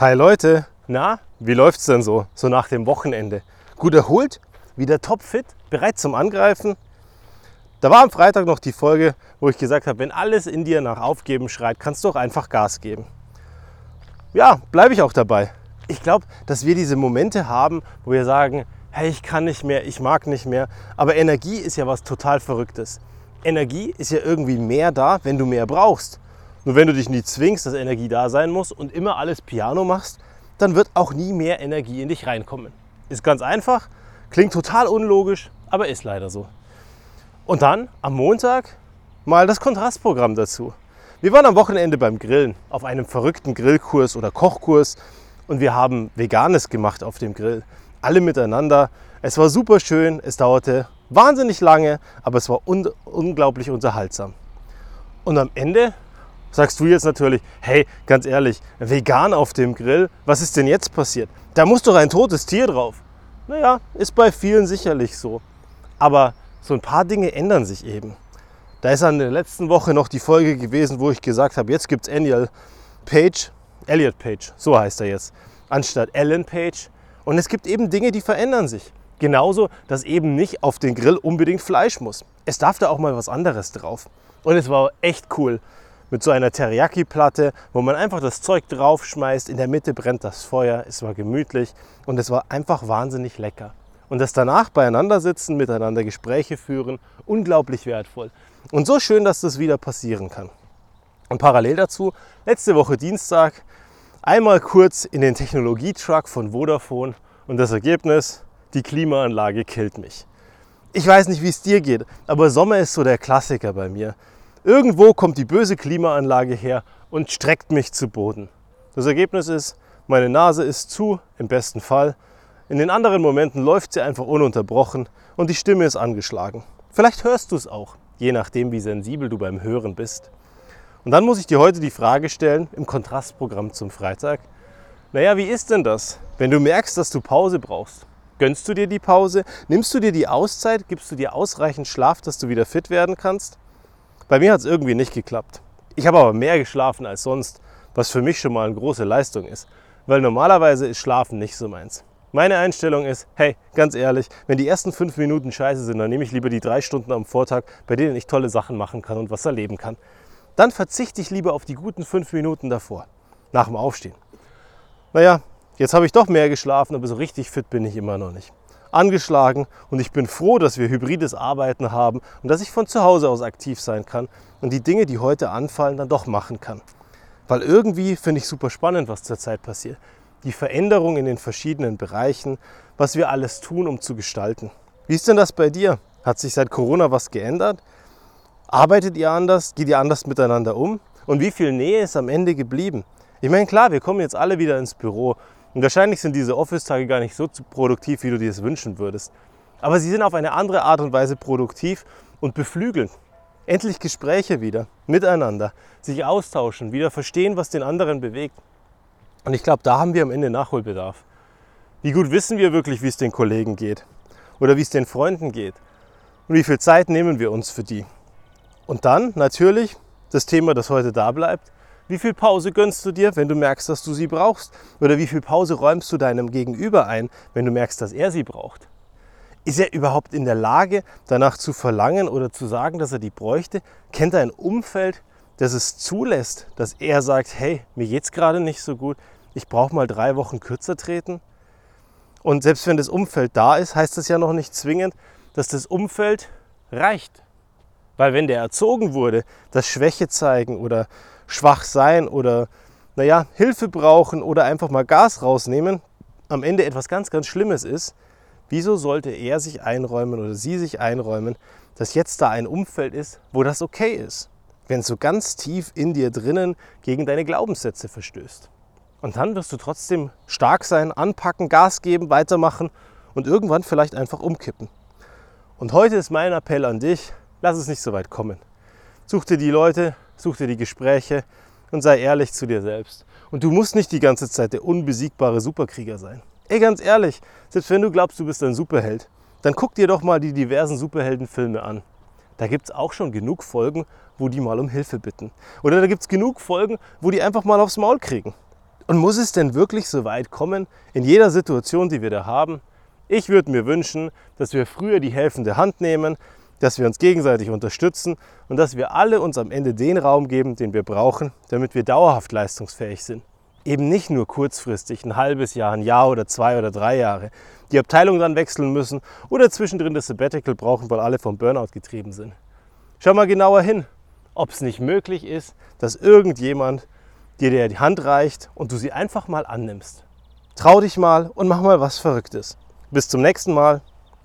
Hi Leute, na, wie läuft's denn so, so nach dem Wochenende? Gut erholt? Wieder topfit? Bereit zum Angreifen? Da war am Freitag noch die Folge, wo ich gesagt habe, wenn alles in dir nach Aufgeben schreit, kannst du auch einfach Gas geben. Ja, bleibe ich auch dabei. Ich glaube, dass wir diese Momente haben, wo wir sagen, hey, ich kann nicht mehr, ich mag nicht mehr. Aber Energie ist ja was total Verrücktes. Energie ist ja irgendwie mehr da, wenn du mehr brauchst. Nur wenn du dich nie zwingst, dass Energie da sein muss und immer alles Piano machst, dann wird auch nie mehr Energie in dich reinkommen. Ist ganz einfach, klingt total unlogisch, aber ist leider so. Und dann am Montag mal das Kontrastprogramm dazu. Wir waren am Wochenende beim Grillen auf einem verrückten Grillkurs oder Kochkurs und wir haben Veganes gemacht auf dem Grill. Alle miteinander. Es war super schön, es dauerte wahnsinnig lange, aber es war un unglaublich unterhaltsam. Und am Ende Sagst du jetzt natürlich, hey, ganz ehrlich, vegan auf dem Grill, was ist denn jetzt passiert? Da muss doch ein totes Tier drauf. Naja, ist bei vielen sicherlich so. Aber so ein paar Dinge ändern sich eben. Da ist an der letzten Woche noch die Folge gewesen, wo ich gesagt habe, jetzt gibt es Annual Page, Elliot Page, so heißt er jetzt, anstatt Ellen Page. Und es gibt eben Dinge, die verändern sich. Genauso, dass eben nicht auf den Grill unbedingt Fleisch muss. Es darf da auch mal was anderes drauf. Und es war echt cool mit so einer Teriyaki-Platte, wo man einfach das Zeug draufschmeißt. In der Mitte brennt das Feuer. Es war gemütlich und es war einfach wahnsinnig lecker. Und das danach beieinander sitzen, miteinander Gespräche führen, unglaublich wertvoll. Und so schön, dass das wieder passieren kann. Und parallel dazu, letzte Woche Dienstag, einmal kurz in den Technologietruck von Vodafone und das Ergebnis, die Klimaanlage killt mich. Ich weiß nicht, wie es dir geht, aber Sommer ist so der Klassiker bei mir. Irgendwo kommt die böse Klimaanlage her und streckt mich zu Boden. Das Ergebnis ist, meine Nase ist zu, im besten Fall. In den anderen Momenten läuft sie einfach ununterbrochen und die Stimme ist angeschlagen. Vielleicht hörst du es auch, je nachdem, wie sensibel du beim Hören bist. Und dann muss ich dir heute die Frage stellen, im Kontrastprogramm zum Freitag, naja, wie ist denn das, wenn du merkst, dass du Pause brauchst? Gönnst du dir die Pause? Nimmst du dir die Auszeit? Gibst du dir ausreichend Schlaf, dass du wieder fit werden kannst? Bei mir hat es irgendwie nicht geklappt. Ich habe aber mehr geschlafen als sonst, was für mich schon mal eine große Leistung ist. Weil normalerweise ist Schlafen nicht so meins. Meine Einstellung ist, hey, ganz ehrlich, wenn die ersten fünf Minuten scheiße sind, dann nehme ich lieber die drei Stunden am Vortag, bei denen ich tolle Sachen machen kann und was erleben kann. Dann verzichte ich lieber auf die guten fünf Minuten davor, nach dem Aufstehen. Naja, jetzt habe ich doch mehr geschlafen, aber so richtig fit bin ich immer noch nicht angeschlagen und ich bin froh, dass wir hybrides Arbeiten haben und dass ich von zu Hause aus aktiv sein kann und die Dinge, die heute anfallen, dann doch machen kann. Weil irgendwie finde ich super spannend, was zurzeit passiert. Die Veränderung in den verschiedenen Bereichen, was wir alles tun, um zu gestalten. Wie ist denn das bei dir? Hat sich seit Corona was geändert? Arbeitet ihr anders? Geht ihr anders miteinander um? Und wie viel Nähe ist am Ende geblieben? Ich meine, klar, wir kommen jetzt alle wieder ins Büro und wahrscheinlich sind diese Office-Tage gar nicht so produktiv, wie du dir es wünschen würdest. Aber sie sind auf eine andere Art und Weise produktiv und beflügeln. Endlich Gespräche wieder, miteinander, sich austauschen, wieder verstehen, was den anderen bewegt. Und ich glaube, da haben wir am Ende Nachholbedarf. Wie gut wissen wir wirklich, wie es den Kollegen geht? Oder wie es den Freunden geht? Und wie viel Zeit nehmen wir uns für die? Und dann natürlich das Thema, das heute da bleibt, wie viel Pause gönnst du dir, wenn du merkst, dass du sie brauchst? Oder wie viel Pause räumst du deinem Gegenüber ein, wenn du merkst, dass er sie braucht? Ist er überhaupt in der Lage, danach zu verlangen oder zu sagen, dass er die bräuchte? Kennt er ein Umfeld, das es zulässt, dass er sagt, hey, mir geht's gerade nicht so gut, ich brauche mal drei Wochen kürzer treten? Und selbst wenn das Umfeld da ist, heißt das ja noch nicht zwingend, dass das Umfeld reicht. Weil wenn der erzogen wurde, das Schwäche zeigen oder schwach sein oder naja, Hilfe brauchen oder einfach mal Gas rausnehmen, am Ende etwas ganz, ganz Schlimmes ist, wieso sollte er sich einräumen oder sie sich einräumen, dass jetzt da ein Umfeld ist, wo das okay ist, wenn es so ganz tief in dir drinnen gegen deine Glaubenssätze verstößt. Und dann wirst du trotzdem stark sein, anpacken, Gas geben, weitermachen und irgendwann vielleicht einfach umkippen. Und heute ist mein Appell an dich, lass es nicht so weit kommen. Such dir die Leute, such dir die Gespräche und sei ehrlich zu dir selbst. Und du musst nicht die ganze Zeit der unbesiegbare Superkrieger sein. Ey, ganz ehrlich, selbst wenn du glaubst, du bist ein Superheld, dann guck dir doch mal die diversen Superheldenfilme an. Da gibt es auch schon genug Folgen, wo die mal um Hilfe bitten. Oder da gibt es genug Folgen, wo die einfach mal aufs Maul kriegen. Und muss es denn wirklich so weit kommen, in jeder Situation, die wir da haben? Ich würde mir wünschen, dass wir früher die helfende Hand nehmen, dass wir uns gegenseitig unterstützen und dass wir alle uns am Ende den Raum geben, den wir brauchen, damit wir dauerhaft leistungsfähig sind. Eben nicht nur kurzfristig, ein halbes Jahr, ein Jahr oder zwei oder drei Jahre, die Abteilung dann wechseln müssen oder zwischendrin das Sabbatical brauchen, weil alle vom Burnout getrieben sind. Schau mal genauer hin, ob es nicht möglich ist, dass irgendjemand dir die Hand reicht und du sie einfach mal annimmst. Trau dich mal und mach mal was Verrücktes. Bis zum nächsten Mal.